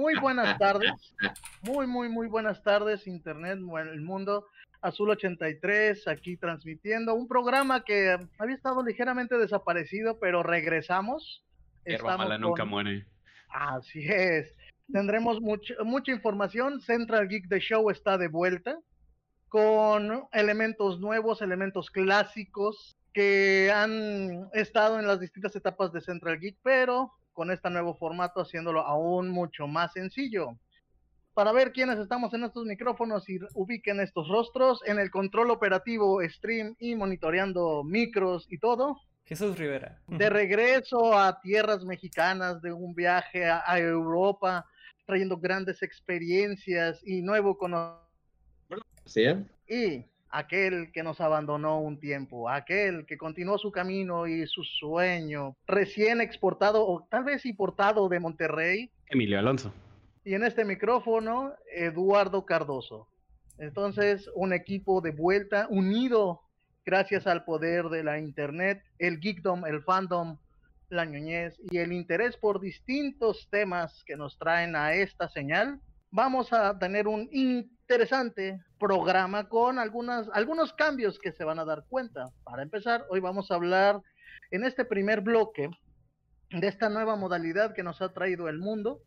muy buenas tardes. Muy, muy, muy buenas tardes, Internet, el mundo. Azul 83, aquí transmitiendo un programa que había estado ligeramente desaparecido, pero regresamos. Hierba mala nunca muere. Así es. Tendremos mucha información. Central Geek The Show está de vuelta con elementos nuevos, elementos clásicos que han estado en las distintas etapas de Central Geek, pero con este nuevo formato haciéndolo aún mucho más sencillo para ver quiénes estamos en estos micrófonos y ubiquen estos rostros en el control operativo, stream y monitoreando micros y todo. Jesús Rivera. De regreso a tierras mexicanas, de un viaje a, Europa, trayendo grandes experiencias y nuevo conocimiento. Sí. Y aquel que nos abandonó un tiempo, aquel que continuó su camino y su sueño, recién exportado o tal vez importado de Monterrey. Emilio Alonso y en este micrófono Eduardo Cardoso. Entonces, un equipo de vuelta unido gracias al poder de la internet, el geekdom, el fandom, la ñoñez y el interés por distintos temas que nos traen a esta señal. Vamos a tener un interesante programa con algunas, algunos cambios que se van a dar cuenta. Para empezar, hoy vamos a hablar en este primer bloque de esta nueva modalidad que nos ha traído el mundo,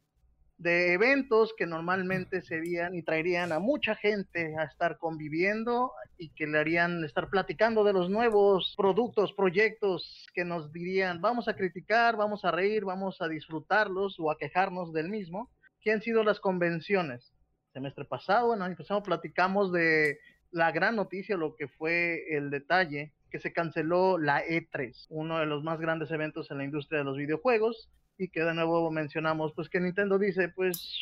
de eventos que normalmente serían y traerían a mucha gente a estar conviviendo y que le harían estar platicando de los nuevos productos, proyectos que nos dirían vamos a criticar, vamos a reír, vamos a disfrutarlos o a quejarnos del mismo, que han sido las convenciones. Semestre pasado, en el año pasado platicamos de la gran noticia, lo que fue el detalle que se canceló la E3, uno de los más grandes eventos en la industria de los videojuegos, y que de nuevo mencionamos, pues que Nintendo dice, pues,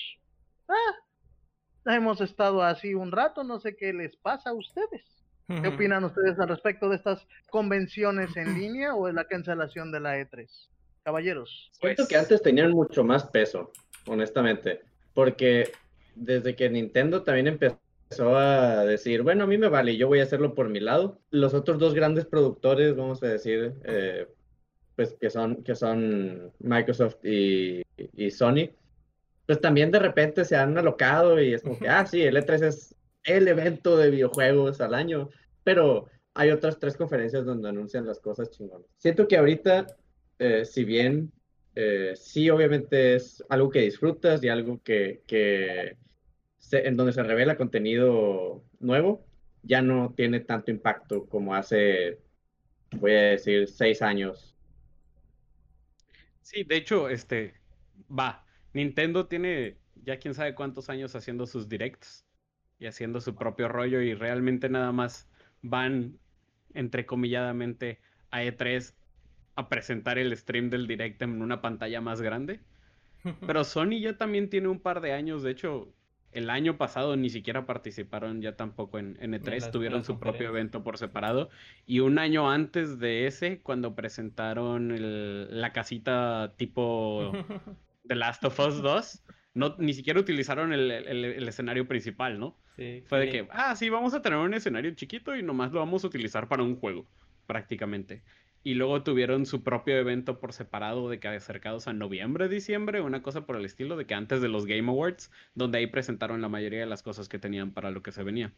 ah, hemos estado así un rato, no sé qué les pasa a ustedes. ¿Qué opinan ustedes al respecto de estas convenciones en línea o de la cancelación de la E3? Caballeros. Siento que antes tenían mucho más peso, honestamente, porque desde que Nintendo también empezó a decir, bueno, a mí me vale, yo voy a hacerlo por mi lado. Los otros dos grandes productores, vamos a decir, eh, pues que son, que son Microsoft y, Sony, pues también de repente se han alocado y es como que, ah, sí, el E3 es el evento de videojuegos al año, pero hay otras tres conferencias donde anuncian las cosas chingonas. Siento que ahorita, eh, si bien eh, sí, obviamente es algo que disfrutas y algo que, en donde se revela contenido nuevo, ya no tiene tanto impacto como hace, voy a decir, seis años. Sí, de hecho, este, va, Nintendo tiene ya quién sabe cuántos años haciendo sus directs y haciendo su propio rollo y realmente nada más van, entrecomilladamente, a E3 a presentar el stream del direct en una pantalla más grande. Pero Sony ya también tiene un par de años, de hecho, el año pasado ni siquiera participaron ya tampoco en, E3, e tuvieron su propio evento por separado. Y un año antes de ese, cuando presentaron la casita tipo The Last of Us 2, no, ni siquiera utilizaron el, escenario principal, ¿no? Sí, Fue de que, ah, sí, vamos a tener un escenario chiquito y nomás lo vamos a utilizar para un juego, prácticamente y luego tuvieron su propio evento por separado de que acercados a noviembre, diciembre, una cosa por el estilo de que antes de los Game Awards, donde ahí presentaron la mayoría de las cosas que tenían para lo que se venía.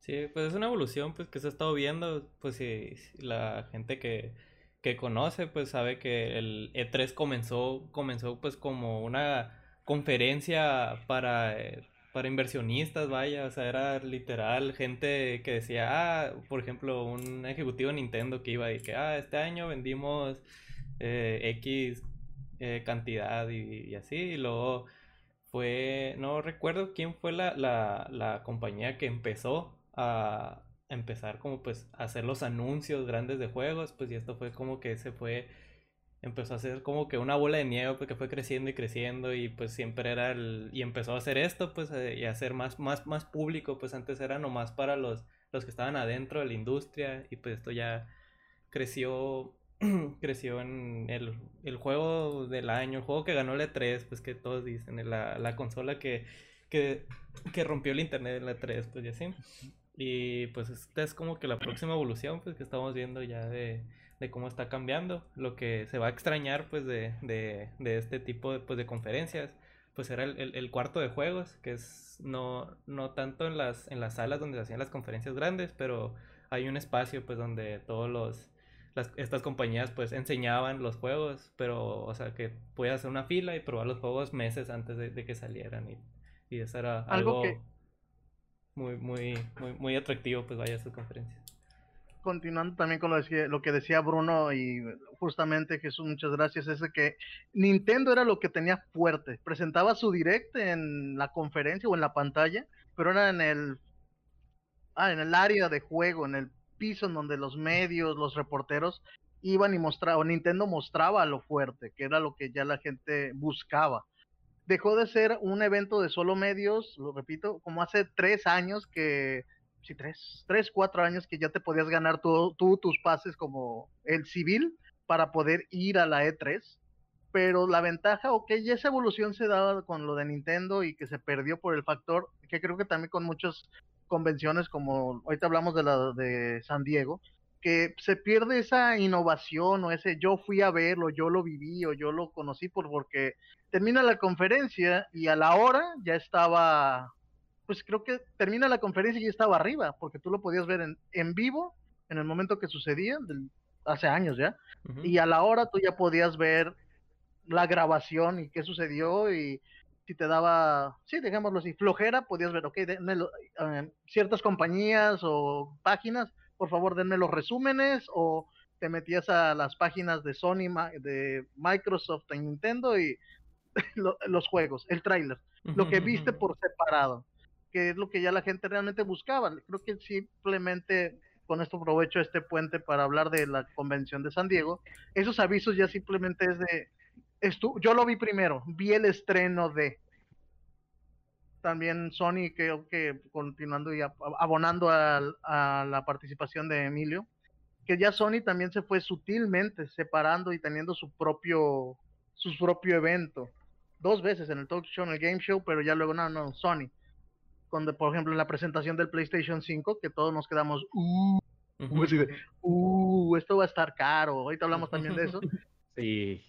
Sí, pues es una evolución pues que se ha estado viendo, pues si, la gente que, que conoce pues sabe que el E3 comenzó comenzó pues como una conferencia para eh, para inversionistas, vaya, o sea, era literal gente que decía, ah, por ejemplo, un ejecutivo de Nintendo que iba y que, ah, este año vendimos eh, X eh, cantidad y, así, y luego fue, no recuerdo quién fue la, la, la compañía que empezó a empezar como pues a hacer los anuncios grandes de juegos, pues y esto fue como que se fue empezó a ser como que una bola de nieve porque fue creciendo y creciendo y pues siempre era el y empezó a hacer esto pues eh, y a ser más más más público pues antes era nomás para los los que estaban adentro de la industria y pues esto ya creció creció en el, el, juego del año el juego que ganó el E3 pues que todos dicen la, la consola que, que que rompió el internet en la E3 pues y así. Y pues esta es como que la próxima evolución pues que estamos viendo ya de de cómo está cambiando, lo que se va a extrañar pues de, de, de este tipo de, pues, de conferencias, pues era el, el, cuarto de juegos, que es no, no tanto en las, en las salas donde se hacían las conferencias grandes, pero hay un espacio pues donde todos los las, estas compañías pues enseñaban los juegos, pero o sea que puedes hacer una fila y probar los juegos meses antes de, que salieran y, y, eso era algo, que... muy, muy, muy, muy atractivo pues vaya a sus conferencias. Continuando también con lo, lo que decía Bruno y justamente Jesús, muchas gracias, es que Nintendo era lo que tenía fuerte, presentaba su direct en la conferencia o en la pantalla, pero era en el, ah, en el área de juego, en el piso en donde los medios, los reporteros iban y mostraban, Nintendo mostraba lo fuerte, que era lo que ya la gente buscaba. Dejó de ser un evento de solo medios, lo repito, como hace tres años que, sí, tres, tres, cuatro años que ya te podías ganar tú, tus pases como el civil para poder ir a la E3 pero la ventaja, ok, ya esa evolución se daba con lo de Nintendo y que se perdió por el factor, que creo que también con muchos convenciones como ahorita hablamos de la de San Diego, que se pierde esa innovación o ese yo fui a verlo, yo lo viví o yo lo conocí por porque termina la conferencia y a la hora ya estaba, pues creo que termina la conferencia y ya estaba arriba, porque tú lo podías ver en, en vivo en el momento que sucedía, hace años ya, y a la hora tú ya podías ver la grabación y qué sucedió y si te daba, sí, digámoslo así, flojera, podías ver, ok, denme eh, ciertas compañías o páginas, por favor denme los resúmenes o te metías a las páginas de Sony, de Microsoft y Nintendo y los juegos, el tráiler, lo que viste por separado, que es lo que ya la gente realmente buscaba. Creo que simplemente con esto aprovecho este puente para hablar de la convención de San Diego. Esos avisos ya simplemente es de yo lo vi primero, vi el estreno de también Sony, creo que continuando y abonando a, la participación de Emilio, que ya Sony también se fue sutilmente separando y teniendo su propio, su propio evento. Dos veces en el talk show, en el game show, pero ya luego, no, no, Sony. Cuando, por ejemplo, en la presentación del PlayStation 5, que todos nos quedamos, uh, uh, esto va a estar caro. Ahorita hablamos también de eso. Sí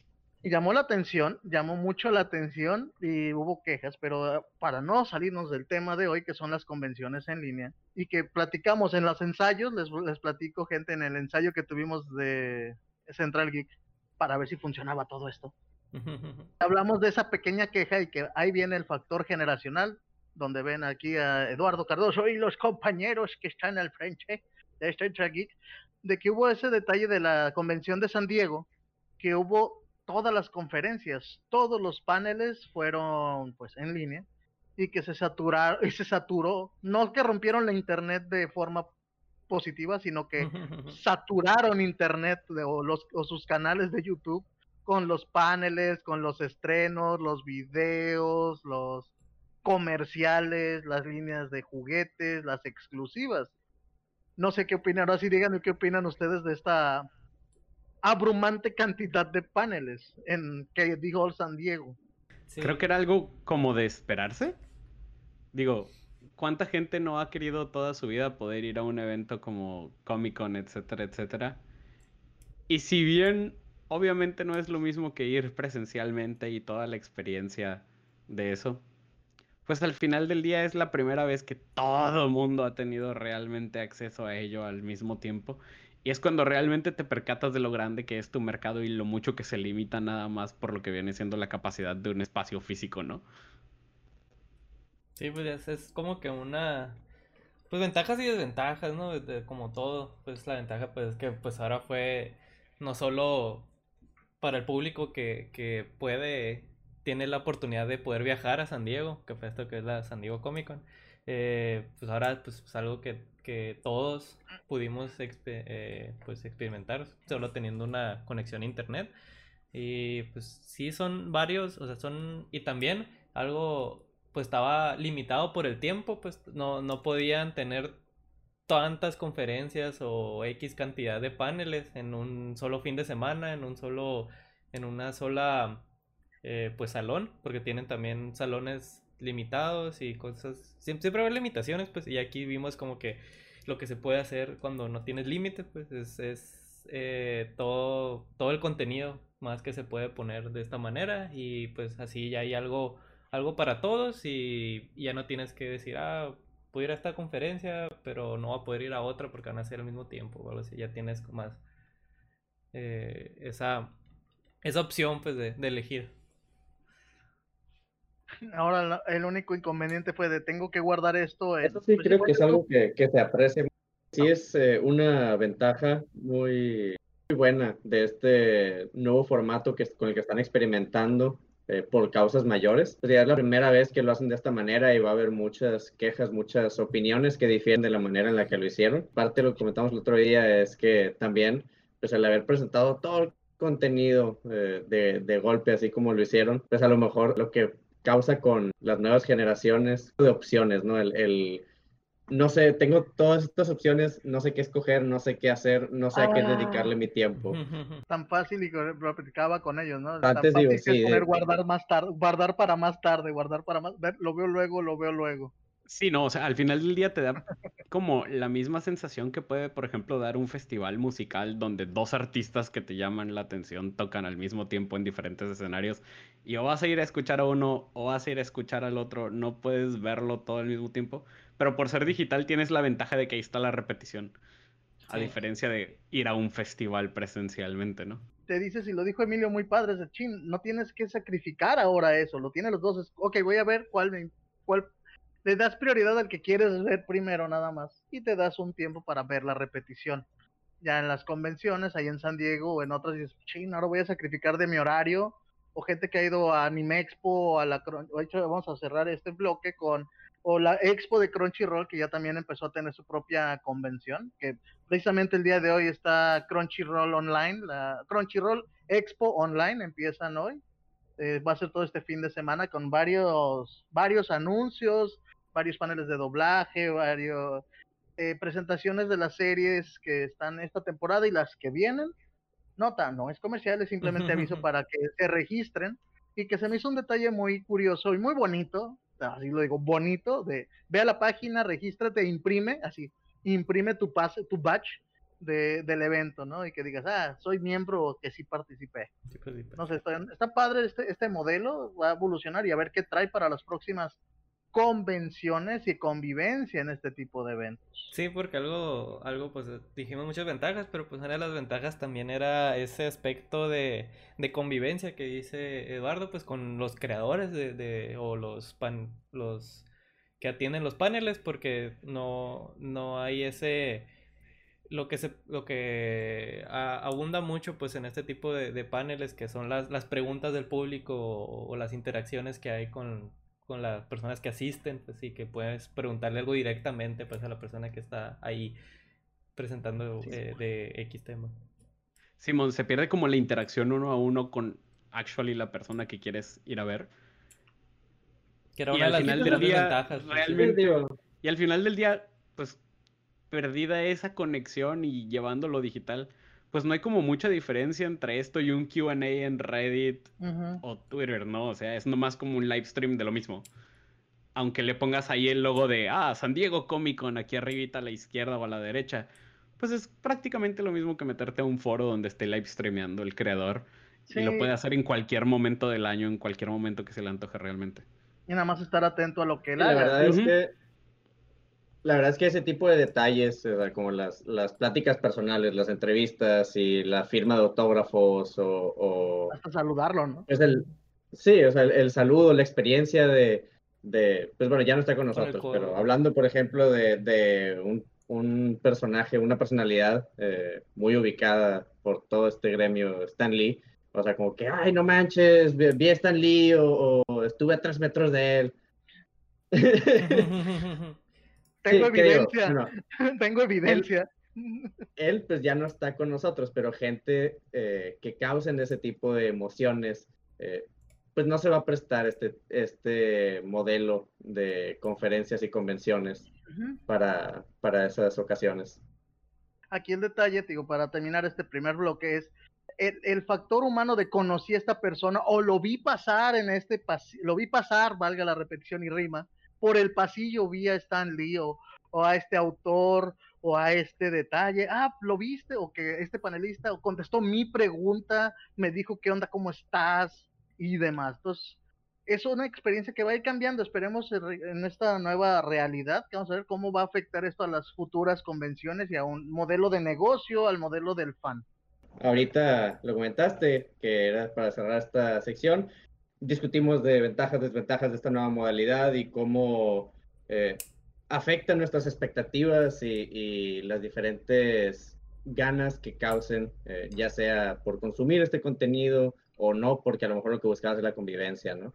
llamó la atención, llamó mucho la atención y hubo quejas, pero para no salirnos del tema de hoy, que son las convenciones en línea, y que platicamos en los ensayos, les, les platico gente en el ensayo que tuvimos de Central Geek para ver si funcionaba todo esto. Hablamos de esa pequeña queja y que ahí viene el factor generacional, donde ven aquí a Eduardo Cardoso y los compañeros que están al frente de Central Geek, de que hubo ese detalle de la convención de San Diego, que hubo todas las conferencias, todos los paneles fueron pues en línea y que se saturaron y se saturó, no que rompieron la internet de forma positiva, sino que saturaron internet o, los, o sus canales de YouTube con los paneles, con los estrenos, los videos, los comerciales, las líneas de juguetes, las exclusivas. No sé qué opinan, ahora sí díganme qué opinan ustedes de esta abrumante cantidad de paneles en que dijo San Diego. Creo que era algo como de esperarse. Digo, ¿cuánta gente no ha querido toda su vida poder ir a un evento como Comic Con, etcétera, etcétera? Y si bien obviamente no es lo mismo que ir presencialmente y toda la experiencia de eso, pues al final del día es la primera vez que todo mundo ha tenido realmente acceso a ello al mismo tiempo. Y es cuando realmente te percatas de lo grande que es tu mercado y lo mucho que se limita nada más por lo que viene siendo la capacidad de un espacio físico, ¿no? Sí, pues es, como que una... Pues ventajas y desventajas, ¿no? como todo, pues la ventaja pues es que pues ahora fue no solo para el público que, que puede, tiene la oportunidad de poder viajar a San Diego, que fue esto que es la San Diego Comic Con, eh, pues ahora pues es algo que, que todos pudimos eh, pues experimentar solo teniendo una conexión a internet. Y pues sí son varios o sea son y también algo pues estaba limitado por el tiempo pues no, no podían tener tantas conferencias o X cantidad de paneles en un solo fin de semana en un solo en una sola eh, pues salón porque tienen también salones limitados y cosas. Siempre, siempre haber limitaciones, pues, y aquí vimos como que lo que se puede hacer cuando no tienes límite, pues, es, es eh, todo, todo el contenido más que se puede poner de esta manera y pues así ya hay algo algo para todos y, ya no tienes que decir, ah, puedo ir a esta conferencia, pero no va a poder ir a otra porque van a ser al mismo tiempo o algo. Ya tienes más eh, esa, esa opción pues de, elegir. Ahora el único inconveniente fue de tengo que guardar esto. Eso sí creo que es algo que, que se aprecia. Sí es eh, una ventaja muy, muy buena de este nuevo formato que, con el que están experimentando eh, por causas mayores. Pues ya es la primera vez que lo hacen de esta manera y va a haber muchas quejas, muchas opiniones que difieren de la manera en la que lo hicieron. Parte de lo que comentamos el otro día es que también, pues al haber presentado todo el contenido eh, de, de golpe, así como lo hicieron, pues a lo mejor lo que causa con las nuevas generaciones de opciones, ¿no? el, el no sé, tengo todas estas opciones, no sé qué escoger, no sé qué hacer, no sé a qué ah. dedicarle mi tiempo. Tan fácil y lo con ellos, ¿no? Antes Tan fácil sí, poder guardar más tarde, guardar para más tarde, guardar para más, lo veo luego, lo veo luego. Sí, no, o sea, al final del día te da como la misma sensación que puede, por ejemplo, dar un festival musical donde dos artistas que te llaman la atención tocan al mismo tiempo en diferentes escenarios y o vas a ir a escuchar a uno o vas a ir a escuchar al otro, no puedes verlo todo al mismo tiempo, pero por ser digital tienes la ventaja de que ahí está la repetición, a diferencia de ir a un festival presencialmente, ¿no? Te dices, y lo dijo Emilio muy padre, es de chin, no tienes que sacrificar ahora eso, lo tienen los dos, ok, voy a ver cuál, cuál le das prioridad al que quieres ver primero nada más y te das un tiempo para ver la repetición. Ya en las convenciones, ahí en San Diego o en otras, dices, ching, ahora voy a sacrificar de mi horario. O gente que ha ido a Anime Expo a la o hecho, vamos a cerrar este bloque con o la Expo de Crunchyroll que ya también empezó a tener su propia convención, que precisamente el día de hoy está Crunchyroll Online, la Crunchyroll Expo Online empiezan hoy. Eh, va a ser todo este fin de semana con varios varios anuncios, varios paneles de doblaje, varios eh, presentaciones de las series que están esta temporada y las que vienen. Nota, no es comercial, es simplemente aviso para que se registren y que se me hizo un detalle muy curioso y muy bonito, así lo digo, bonito, de ve a la página, regístrate, imprime, así, imprime tu pase, tu badge de, del evento, ¿no? Y que digas, ah, soy miembro que sí participé. No sé, está, está padre este, este modelo, va a evolucionar y a ver qué trae para las próximas convenciones y convivencia en este tipo de eventos. Sí, porque algo, algo, pues dijimos muchas ventajas, pero pues una de las ventajas también era ese aspecto de, de convivencia que dice Eduardo, pues con los creadores de, de o los pan, los que atienden los paneles, porque no, no hay ese lo que se lo que abunda mucho pues en este tipo de, paneles que son las, las preguntas del público o las interacciones que hay con, con las personas que asisten, pues sí, que puedes preguntarle algo directamente pues a la persona que está ahí presentando eh, de X tema. Simón, se pierde como la interacción uno a uno con actually la persona que quieres ir a ver. Que era una de las final del día, ventajas. Pues, realmente, y al final del día, pues perdida esa conexión y llevándolo digital, pues no hay como mucha diferencia entre esto y un QA en Reddit o Twitter, ¿no? O sea, es nomás como un live stream de lo mismo. Aunque le pongas ahí el logo de, ah, San Diego Comic Con aquí arribita a la izquierda o a la derecha, pues es prácticamente lo mismo que meterte a un foro donde esté live streameando el creador. Y lo puede hacer en cualquier momento del año, en cualquier momento que se le antoje realmente. Y nada más estar atento a lo que él La verdad es que la verdad es que ese tipo de detalles, como las, las pláticas personales, las entrevistas y la firma de autógrafos o... Hasta saludarlo, ¿no? Es el, sí, o sea, el, saludo, la experiencia de, de, Pues bueno, ya no está con nosotros, pero hablando, por ejemplo, de, de un, un, personaje, una personalidad eh, muy ubicada por todo este gremio, Stan Lee, o sea, como que, ay, no manches, vi a Stan Lee o, o estuve a tres metros de él. Tengo evidencia. Tengo evidencia. Él, pues ya no está con nosotros, pero gente eh, que causen ese tipo de emociones, eh, pues no se va a prestar este, este modelo de conferencias y convenciones para, para esas ocasiones. Aquí el detalle, digo, para terminar este primer bloque es el, el, factor humano de conocí a esta persona o lo vi pasar en este lo vi pasar, valga la repetición y rima, por el pasillo vi a Stan Lee o, a este autor o a este detalle, ah, lo viste o que este panelista contestó mi pregunta, me dijo qué onda, cómo estás y demás. Entonces, es una experiencia que va a ir cambiando. Esperemos en esta nueva realidad, que vamos a ver cómo va a afectar esto a las futuras convenciones y a un modelo de negocio, al modelo del fan. Ahorita lo comentaste, que era para cerrar esta sección. Discutimos de ventajas, desventajas de esta nueva modalidad y cómo eh, afecta nuestras expectativas y, las diferentes ganas que causen, eh, ya sea por consumir este contenido o no, porque a lo mejor lo que buscabas es la convivencia, ¿no?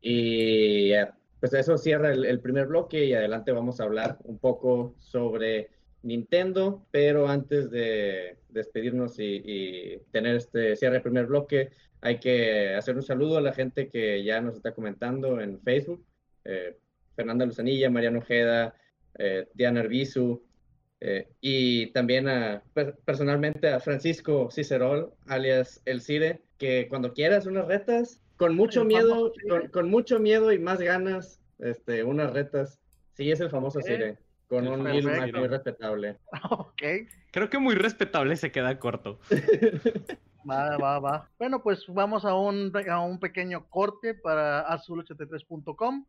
Y eh, pues eso cierra el, primer bloque y adelante vamos a hablar un poco sobre Nintendo, pero antes de despedirnos y, tener este cierre del primer bloque, hay que hacer un saludo a la gente que ya nos está comentando en Facebook. Eh, Fernanda Luzanilla, Mariano Ojeda, eh, Diana Arbizu, y también a, personalmente a Francisco Cicerol, alias El Cire, que cuando quieras unas retas, con mucho miedo, con, mucho miedo y más ganas, este, unas retas. Sí, es el famoso Sire, con un muy respetable. Ok. Creo que muy respetable se queda corto. Va, va, va. Bueno, pues vamos a un, a un pequeño corte para azul83.com